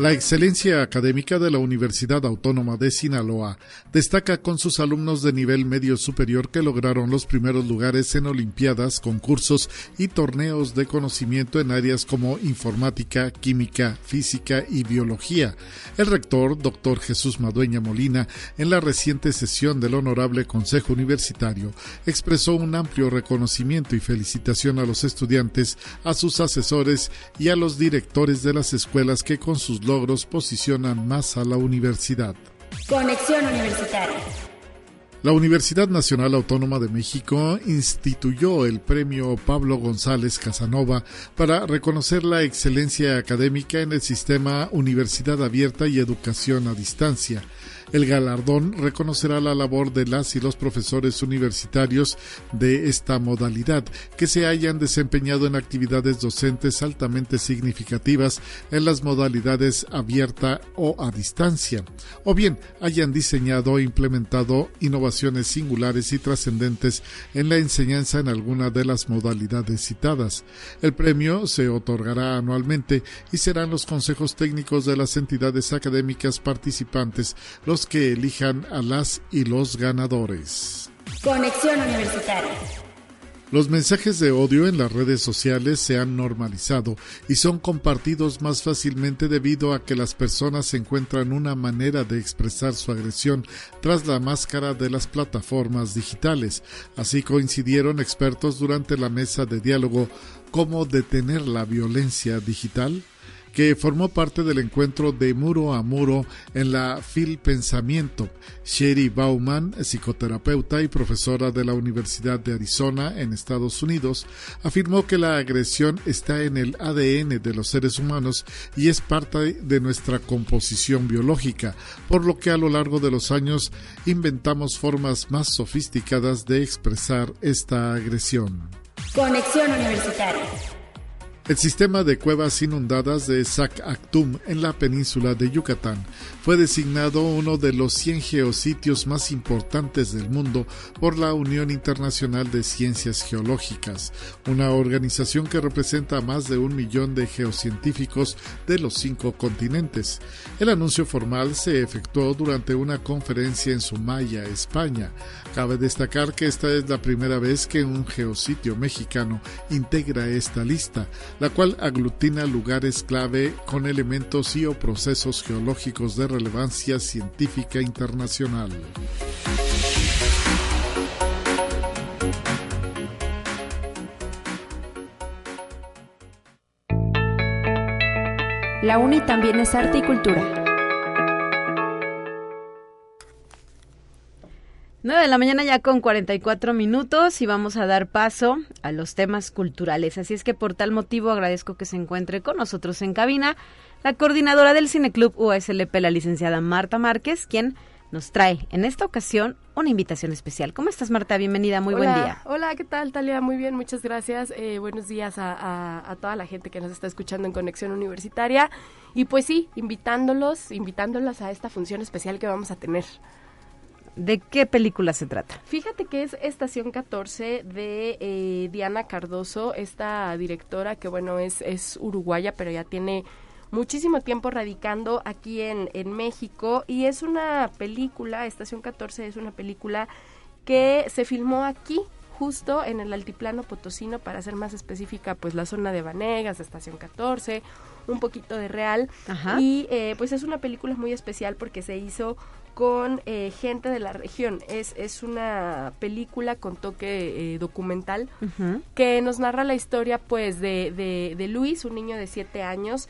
La excelencia académica de la Universidad Autónoma de Sinaloa destaca con sus alumnos de nivel medio superior que lograron los primeros lugares en olimpiadas, concursos y torneos de conocimiento en áreas como informática, química, física y biología. El rector, doctor Jesús Madueña Molina, en la reciente sesión del Honorable Consejo Universitario, expresó un amplio reconocimiento y felicitación a los estudiantes, a sus asesores y a los directores de las escuelas que con sus logros posicionan más a la universidad. Conexión Universitaria. La Universidad Nacional Autónoma de México instituyó el premio Pablo González Casanova para reconocer la excelencia académica en el sistema Universidad Abierta y Educación a Distancia. El galardón reconocerá la labor de las y los profesores universitarios de esta modalidad que se hayan desempeñado en actividades docentes altamente significativas en las modalidades abierta o a distancia, o bien hayan diseñado e implementado innovaciones singulares y trascendentes en la enseñanza en alguna de las modalidades citadas. El premio se otorgará anualmente y serán los consejos técnicos de las entidades académicas participantes los que elijan a las y los ganadores. Conexión Universitaria. Los mensajes de odio en las redes sociales se han normalizado y son compartidos más fácilmente debido a que las personas encuentran una manera de expresar su agresión tras la máscara de las plataformas digitales. Así coincidieron expertos durante la mesa de diálogo cómo detener la violencia digital que formó parte del encuentro de muro a muro en la Phil Pensamiento. Sherry Bauman, psicoterapeuta y profesora de la Universidad de Arizona en Estados Unidos, afirmó que la agresión está en el ADN de los seres humanos y es parte de nuestra composición biológica, por lo que a lo largo de los años inventamos formas más sofisticadas de expresar esta agresión. Conexión Universitaria. El sistema de cuevas inundadas de Sac Actum en la península de Yucatán fue designado uno de los 100 geositios más importantes del mundo por la Unión Internacional de Ciencias Geológicas, una organización que representa a más de un millón de geocientíficos de los cinco continentes. El anuncio formal se efectuó durante una conferencia en Sumaya, España. Cabe destacar que esta es la primera vez que un geositio mexicano integra esta lista la cual aglutina lugares clave con elementos y o procesos geológicos de relevancia científica internacional. La UNI también es arte y cultura. 9 de la mañana ya con 44 minutos y vamos a dar paso a los temas culturales. Así es que por tal motivo agradezco que se encuentre con nosotros en cabina la coordinadora del Cineclub USLP, la licenciada Marta Márquez, quien nos trae en esta ocasión una invitación especial. ¿Cómo estás, Marta? Bienvenida, muy buen día. Hola, ¿qué tal, Talia? Muy bien, muchas gracias. Eh, buenos días a, a, toda la gente que nos está escuchando en Conexión Universitaria. Y pues sí, invitándolos, invitándolos a esta función especial que vamos a tener. ¿De qué película se trata? Fíjate que es Estación 14 de eh, Diana Cardoso, esta directora que bueno es, es uruguaya, pero ya tiene muchísimo tiempo radicando aquí en, en México y es una película, Estación 14 es una película que se filmó aquí justo en el altiplano potosino, para ser más específica, pues la zona de Vanegas, Estación 14, un poquito de Real. Y eh, pues es una película muy especial porque se hizo con eh, gente de la región. Es, es una película con toque eh, documental que nos narra la historia pues de, de, de, Luis, un niño de siete años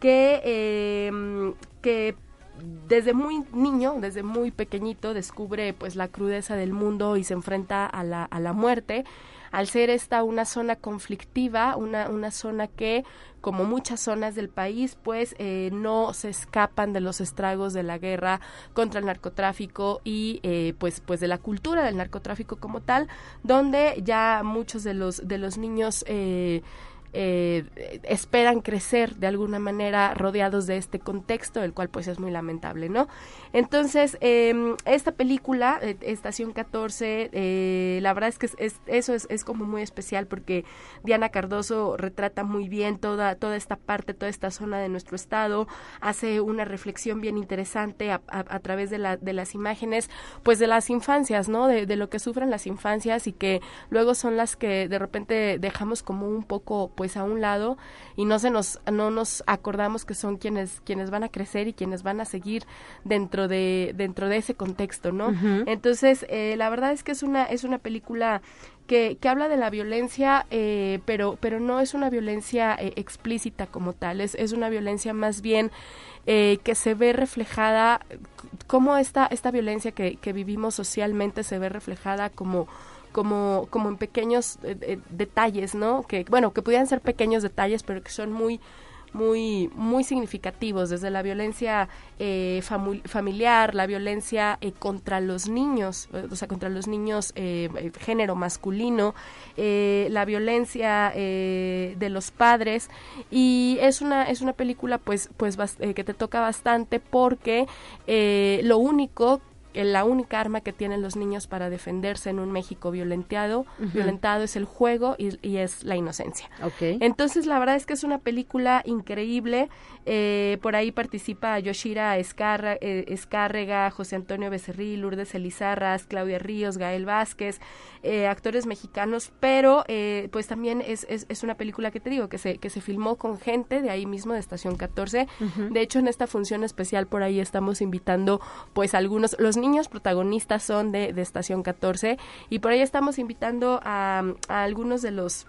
que, em, que desde muy niño, desde muy pequeñito, descubre pues la crudeza del mundo y se enfrenta a la, a la muerte al ser esta una zona conflictiva, una, una zona que, como muchas zonas del país, pues eh, no se escapan de los estragos de la guerra contra el narcotráfico y eh, pues, pues de la cultura del narcotráfico como tal, donde ya muchos de los, de los niños eh, eh, esperan crecer de alguna manera rodeados de este contexto, el cual pues es muy lamentable, ¿no? Entonces, eh, esta película, eh, Estación 14, eh, la verdad es que es, eso es, como muy especial porque Diana Cardoso retrata muy bien toda, toda esta parte, toda esta zona de nuestro estado, hace una reflexión bien interesante a, través de, la, de las imágenes, pues de las infancias, ¿no? De lo que sufren las infancias y que luego son las que de repente dejamos como un poco pues a un lado y no se nos no nos acordamos que son quienes quienes van a crecer y quienes van a seguir dentro de dentro de ese contexto no uh -huh. entonces eh, la verdad es que es una es una película que, que habla de la violencia, eh, pero, pero no es una violencia eh, explícita como tal, es, es una violencia más bien eh, que se ve reflejada, como esta, esta violencia que, que vivimos socialmente se ve reflejada como como, como en pequeños eh, eh, detalles, ¿no? Que, bueno, que pudieran ser pequeños detalles, pero que son muy, muy, muy significativos, desde la violencia eh, familiar, la violencia contra los niños, o sea, contra los niños género masculino, la violencia de los padres y es una es una película pues pues que te toca bastante porque lo único la única arma que tienen los niños para defenderse en un México violentado, uh -huh. violentado es el juego y, y, es la inocencia. Okay. Entonces, la verdad es que es una película increíble. Eh, por ahí participa Yoshira Escarra, eh, Escárrega, José Antonio Becerril, Lourdes Elizarras, Claudia Ríos, Gael Vázquez, eh, actores mexicanos, pero eh, pues también es, es, es, una película que te digo, que se, que se filmó con gente de ahí mismo, de Estación 14. Uh -huh. De hecho, en esta función especial por ahí estamos invitando pues algunos, los niños protagonistas son de, de Estación 14 y por ahí estamos invitando a, a algunos de los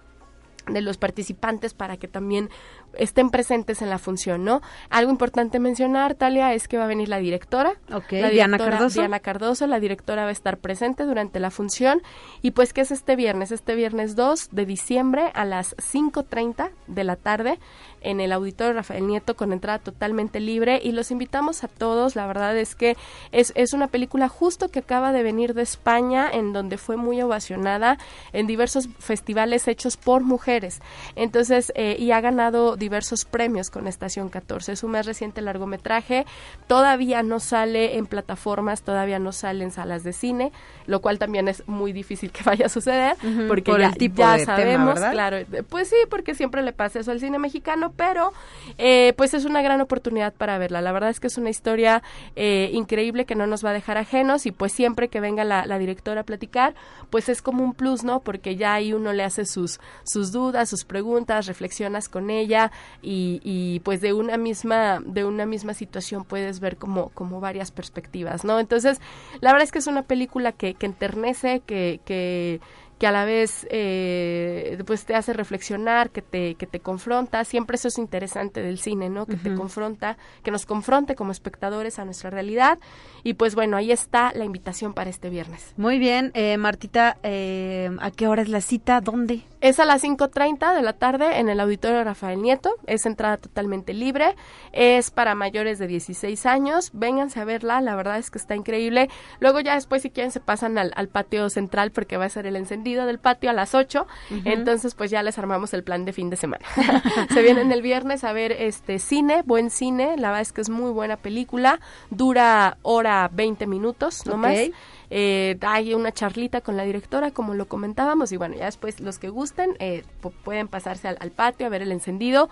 de los participantes para que también estén presentes en la función, ¿no? Algo importante mencionar, Talia, es que va a venir la directora, okay, la directora Diana Cardoso. Diana Cardoso, la directora va a estar presente durante la función y pues que es este viernes, este viernes 2 de diciembre a las 5.30 de la tarde en el auditorio Rafael Nieto con entrada totalmente libre. Y los invitamos a todos, la verdad es que es, es una película justo que acaba de venir de España en donde fue muy ovacionada en diversos festivales hechos por mujeres, entonces eh, y ha ganado diversos premios con Estación 14. Es un más reciente largometraje, todavía no sale en plataformas, todavía no sale en salas de cine, lo cual también es muy difícil que vaya a suceder, uh -huh, porque por ya, el tipo ya de sabemos, tema, claro, pues sí, porque siempre le pasa eso al cine mexicano, pero eh, pues es una gran oportunidad para verla. La verdad es que es una historia eh, increíble que no nos va a dejar ajenos y pues siempre que venga la, directora a platicar, pues es como un plus, ¿no? Porque ya ahí uno le hace sus, sus dudas, sus preguntas, reflexionas con ella, y, y, pues de una misma de una misma situación puedes ver como como varias perspectivas no entonces la verdad es que es una película que, que enternece que, que que a la vez eh, pues te hace reflexionar, que te, que te confronta, siempre eso es interesante del cine, ¿no? Que uh -huh. te confronta, que nos confronte como espectadores a nuestra realidad y pues bueno, ahí está la invitación para este viernes. Muy bien, eh, Martita, eh, ¿a qué hora es la cita? ¿Dónde? Es a las 5.30 de la tarde en el auditorio Rafael Nieto, es entrada totalmente libre, es para mayores de 16 años, vénganse a verla, la verdad es que está increíble, luego ya después si quieren se pasan al, al patio central porque va a ser el encendido del patio a las 8, uh -huh. entonces pues ya les armamos el plan de fin de semana. Se vienen el viernes a ver este cine, buen cine, la verdad es que es muy buena película, dura hora 20 minutos, no okay. más. Eh, hay una charlita con la directora, como lo comentábamos, y bueno, ya después los que gusten eh, pueden pasarse al, al, patio a ver el encendido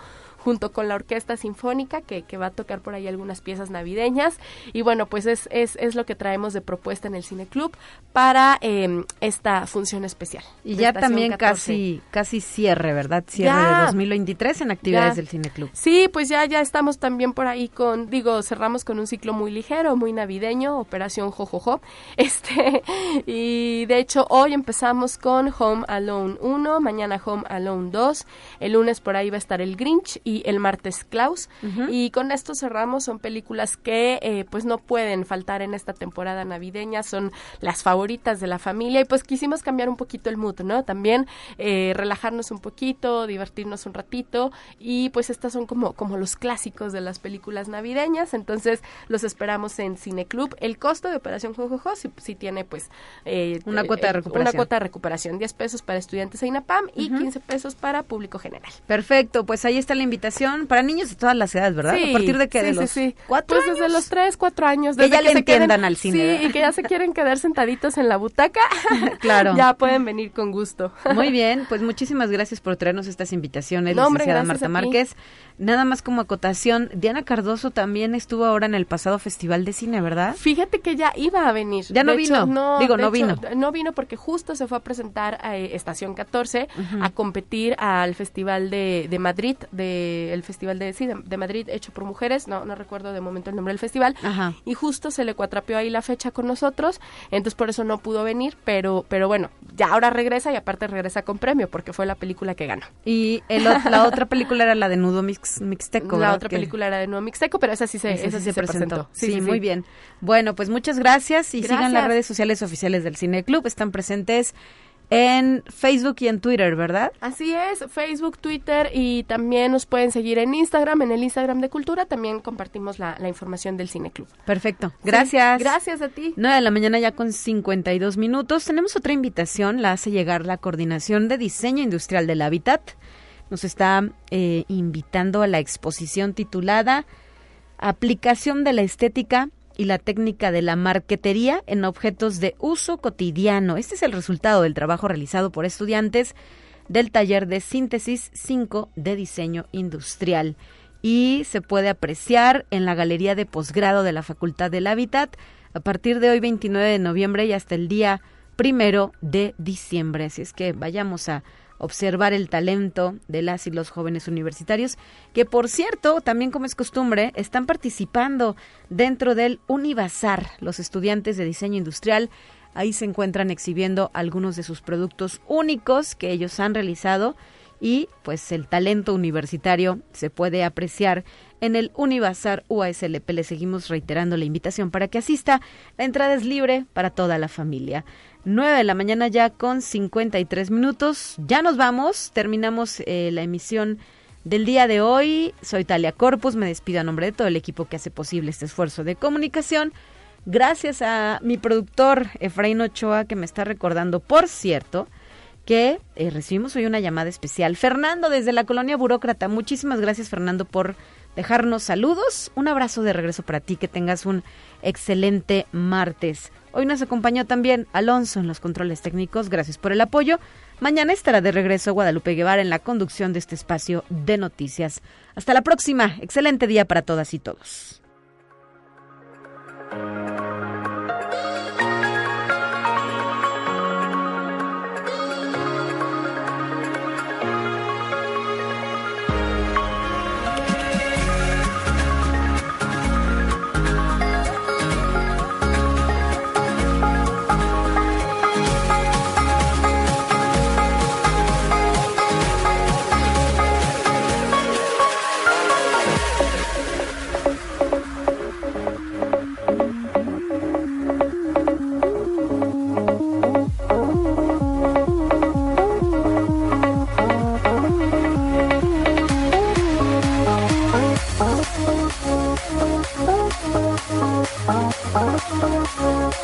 junto con la orquesta sinfónica que, que, va a tocar por ahí algunas piezas navideñas y bueno pues es, es, es lo que traemos de propuesta en el Cine Club para eh, esta función especial. Y ya también 14. casi casi cierre, ¿verdad? Cierre ya, de 2023 en actividades ya. del Cine Club. Sí, pues ya ya estamos también por ahí con digo, cerramos con un ciclo muy ligero, muy navideño, Operación Jojojo. Este y de hecho hoy empezamos con Home Alone 1, mañana Home Alone 2, el lunes por ahí va a estar el Grinch y y El martes Klaus. Y con esto cerramos, son películas que eh, pues no pueden faltar en esta temporada navideña, son las favoritas de la familia y pues quisimos cambiar un poquito el mood, ¿no? También eh, relajarnos un poquito, divertirnos un ratito y pues estas son como, como los clásicos de las películas navideñas, entonces los esperamos en Cineclub. El costo de Operación Jojojo si, tiene pues eh, una cuota de recuperación. Una cuota de recuperación, 10 pesos para estudiantes de INAPAM y 15 pesos para público general. Perfecto, pues ahí está la invitación para niños de todas las edades, ¿verdad? Sí, ¿A partir de que de los sí, cuatro Pues desde los tres, cuatro años. Desde que ya le se entiendan al cine. Sí, y que ya se quieren quedar sentaditos en la butaca. claro. ya pueden venir con gusto. Muy bien, pues muchísimas gracias por traernos estas invitaciones, no, licenciada Marta Márquez. Nada más como acotación, Diana Cardoso también estuvo ahora en el pasado Festival de Cine, ¿verdad? Fíjate que ya iba a venir. Ya no vino. no, Digo, no vino. No vino porque justo se fue a presentar a eh, Estación 14 a competir al Festival de, de Madrid, de, el Festival de, sí, de, Madrid hecho por mujeres, no, no recuerdo de momento el nombre del festival. Y justo se le cuatrapeó ahí la fecha con nosotros, entonces por eso no pudo venir, pero, pero bueno, ya ahora regresa y aparte regresa con premio porque fue la película que ganó. Y el, la otra película era la de Nudo Mix Mixteco. La otra película era de Nuevo Mixteco, pero esa sí se, esa sí se, presentó. Sí, muy bien. Bueno, pues muchas gracias y sigan las redes sociales oficiales del Cine Club. Están presentes en Facebook y en Twitter, ¿verdad? Así es, Facebook, Twitter y también nos pueden seguir en Instagram, en el Instagram de Cultura, también compartimos la, información del Cine Club. Perfecto, gracias. gracias a ti. 9 de la mañana ya con 52 minutos. Tenemos otra invitación, la hace llegar la Coordinación de Diseño Industrial del Hábitat nos está eh, invitando a la exposición titulada Aplicación de la estética y la técnica de la marquetería en objetos de uso cotidiano. Este es el resultado del trabajo realizado por estudiantes del taller de síntesis 5 de diseño industrial y se puede apreciar en la galería de posgrado de la Facultad del Hábitat a partir de hoy 29 de noviembre y hasta el día primero de diciembre. Así es que vayamos a observar el talento de las y los jóvenes universitarios, que por cierto, también como es costumbre, están participando dentro del Univazar, los estudiantes de diseño industrial. Ahí se encuentran exhibiendo algunos de sus productos únicos que ellos han realizado y pues el talento universitario se puede apreciar en el Univazar UASLP. Le seguimos reiterando la invitación para que asista. La entrada es libre para toda la familia. 9 de la mañana ya con 53 minutos. Ya nos vamos, terminamos eh, la emisión del día de hoy. Soy Talia Corpus, me despido a nombre de todo el equipo que hace posible este esfuerzo de comunicación. Gracias a mi productor Efraín Ochoa que me está recordando, por cierto, que eh, recibimos hoy una llamada especial. Fernando desde la colonia burócrata. Muchísimas gracias Fernando por dejarnos saludos. Un abrazo de regreso para ti, que tengas un excelente martes. Hoy nos acompañó también Alonso en los controles técnicos. Gracias por el apoyo. Mañana estará de regreso Guadalupe Guevara en la conducción de este espacio de noticias. Hasta la próxima. Excelente día para todas y todos.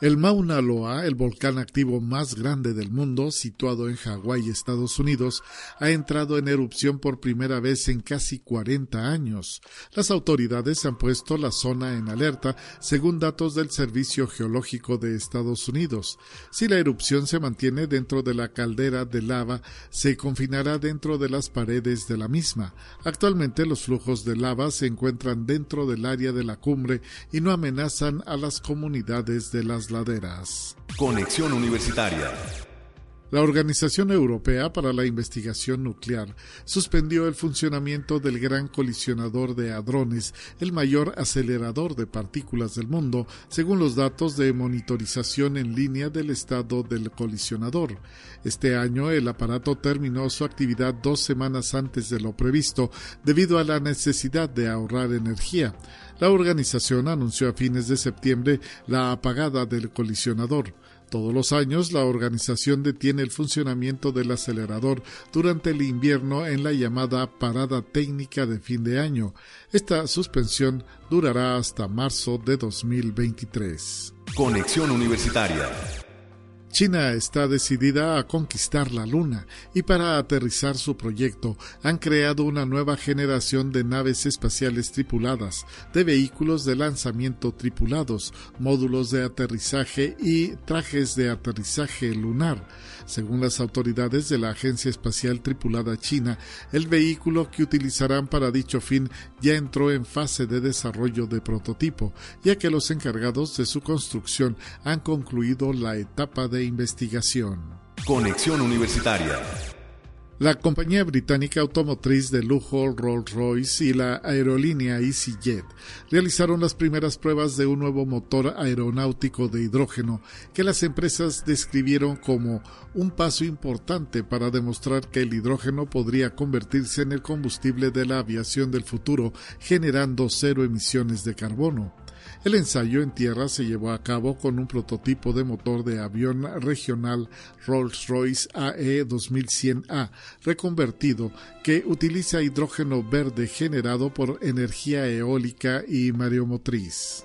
El Mauna Loa, el volcán activo más grande del mundo, situado en Hawái, Estados Unidos, ha entrado en erupción por primera vez en casi 40 años. Las autoridades han puesto la zona en alerta, según datos del Servicio Geológico de Estados Unidos. Si la erupción se mantiene dentro de la caldera de lava, se confinará dentro de las paredes de la misma. Actualmente los flujos de lava se encuentran dentro del área de la cumbre y no amenazan a las comunidades de las laderas. Conexión Universitaria. La Organización Europea para la Investigación Nuclear suspendió el funcionamiento del Gran Colisionador de Hadrones, el mayor acelerador de partículas del mundo, según los datos de monitorización en línea del estado del colisionador. Este año el aparato terminó su actividad dos semanas antes de lo previsto, debido a la necesidad de ahorrar energía. La organización anunció a fines de septiembre la apagada del colisionador. Todos los años la organización detiene el funcionamiento del acelerador durante el invierno en la llamada parada técnica de fin de año. Esta suspensión durará hasta marzo de 2023. Conexión Universitaria. China está decidida a conquistar la Luna y para aterrizar su proyecto han creado una nueva generación de naves espaciales tripuladas, de vehículos de lanzamiento tripulados, módulos de aterrizaje y trajes de aterrizaje lunar. Según las autoridades de la Agencia Espacial Tripulada China, el vehículo que utilizarán para dicho fin ya entró en fase de desarrollo de prototipo, ya que los encargados de su construcción han concluido la etapa de investigación. Conexión Universitaria. La compañía británica automotriz de lujo Rolls-Royce y la aerolínea EasyJet realizaron las primeras pruebas de un nuevo motor aeronáutico de hidrógeno que las empresas describieron como un paso importante para demostrar que el hidrógeno podría convertirse en el combustible de la aviación del futuro, generando cero emisiones de carbono. El ensayo en tierra se llevó a cabo con un prototipo de motor de avión regional Rolls-Royce AE 2100A reconvertido que utiliza hidrógeno verde generado por energía eólica y mareomotriz.